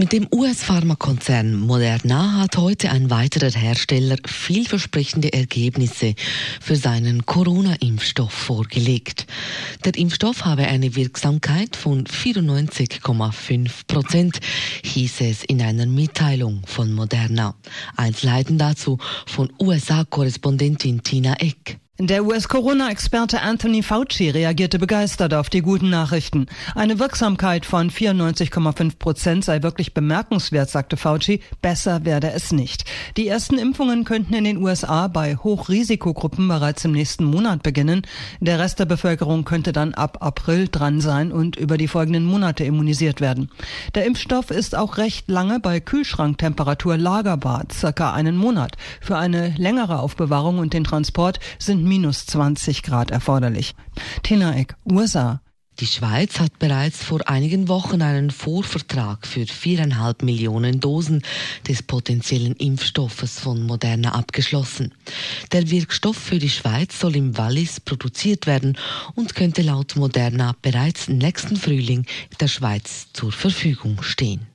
Mit dem US-Pharmakonzern Moderna hat heute ein weiterer Hersteller vielversprechende Ergebnisse für seinen Corona-Impfstoff vorgelegt. Der Impfstoff habe eine Wirksamkeit von 94,5 Prozent, hieß es in einer Mitteilung von Moderna. Einzelheiten dazu von USA-Korrespondentin Tina Eck. Der US-Corona-Experte Anthony Fauci reagierte begeistert auf die guten Nachrichten. Eine Wirksamkeit von 94,5 Prozent sei wirklich bemerkenswert, sagte Fauci. Besser werde es nicht. Die ersten Impfungen könnten in den USA bei Hochrisikogruppen bereits im nächsten Monat beginnen. Der Rest der Bevölkerung könnte dann ab April dran sein und über die folgenden Monate immunisiert werden. Der Impfstoff ist auch recht lange bei Kühlschranktemperatur lagerbar, circa einen Monat. Für eine längere Aufbewahrung und den Transport sind minus 20 Grad erforderlich. Tina Eck, USA. Die Schweiz hat bereits vor einigen Wochen einen Vorvertrag für viereinhalb Millionen Dosen des potenziellen Impfstoffes von Moderna abgeschlossen. Der Wirkstoff für die Schweiz soll im Wallis produziert werden und könnte laut Moderna bereits nächsten Frühling der Schweiz zur Verfügung stehen.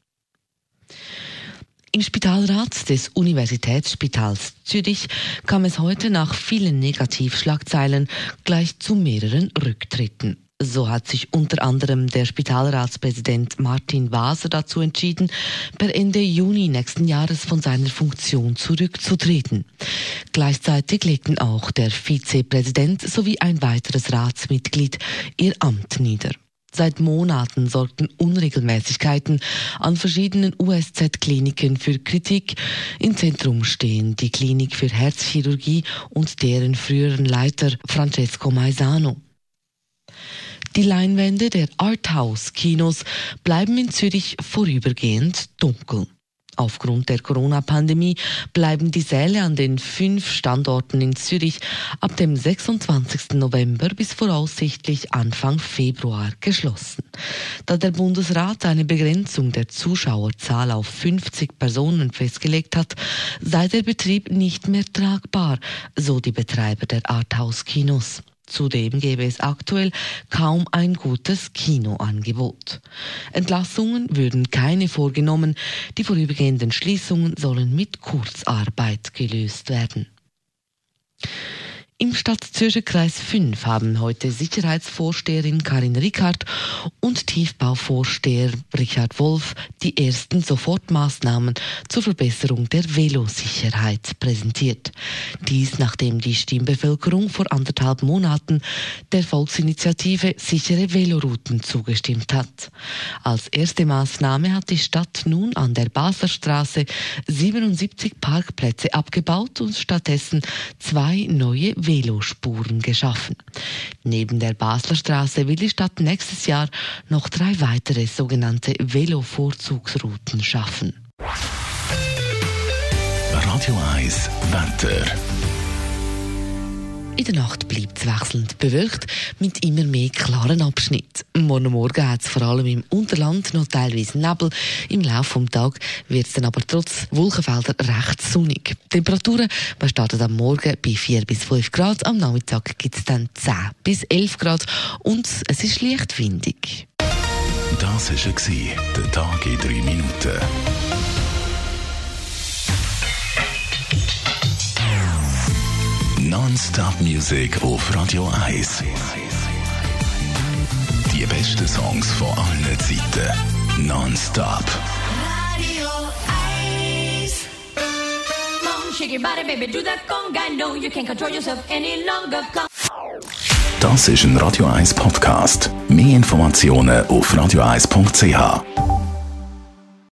Im Spitalrat des Universitätsspitals Zürich kam es heute nach vielen Negativschlagzeilen gleich zu mehreren Rücktritten. So hat sich unter anderem der Spitalratspräsident Martin Waser dazu entschieden, per Ende Juni nächsten Jahres von seiner Funktion zurückzutreten. Gleichzeitig legten auch der Vizepräsident sowie ein weiteres Ratsmitglied ihr Amt nieder. Seit Monaten sorgten Unregelmäßigkeiten an verschiedenen USZ-Kliniken für Kritik. Im Zentrum stehen die Klinik für Herzchirurgie und deren früheren Leiter Francesco Maisano. Die Leinwände der Arthouse-Kinos bleiben in Zürich vorübergehend dunkel. Aufgrund der Corona-Pandemie bleiben die Säle an den fünf Standorten in Zürich ab dem 26. November bis voraussichtlich Anfang Februar geschlossen. Da der Bundesrat eine Begrenzung der Zuschauerzahl auf 50 Personen festgelegt hat, sei der Betrieb nicht mehr tragbar, so die Betreiber der Arthouse-Kinos. Zudem gäbe es aktuell kaum ein gutes Kinoangebot. Entlassungen würden keine vorgenommen, die vorübergehenden Schließungen sollen mit Kurzarbeit gelöst werden. Im Stadtzürcher Kreis 5 haben heute Sicherheitsvorsteherin Karin Rickard und Tiefbauvorsteher Richard Wolf die ersten Sofortmaßnahmen zur Verbesserung der Velosicherheit präsentiert. Dies nachdem die Stimmbevölkerung vor anderthalb Monaten der Volksinitiative Sichere Velorouten zugestimmt hat. Als erste Maßnahme hat die Stadt nun an der Baslerstraße 77 Parkplätze abgebaut und stattdessen zwei neue Velospuren geschaffen. Neben der Basler Straße will die Stadt nächstes Jahr noch drei weitere sogenannte Velo-Vorzugsrouten schaffen. Radio 1 Wetter. In der Nacht bleibt es wechselnd bewölkt mit immer mehr klaren Abschnitten. Morgen Morgen hat es vor allem im Unterland noch teilweise Nebel. Im Laufe des Tages wird es dann aber trotz Wolkenfelder recht sonnig. Die Temperaturen starten am Morgen bei 4 bis 5 Grad, am Nachmittag gibt es dann 10 bis 11 Grad und es ist leicht windig. Das war der Tag in 3 Minuten. Non-Stop Music auf Radio 1. Die besten Songs von allen Zeiten. Non-Stop. Radio 1. Come on, shake your body, baby, do that conga. No, you can't control yourself any longer. Das ist ein Radio 1 Podcast. Mehr Informationen auf radio1.ch.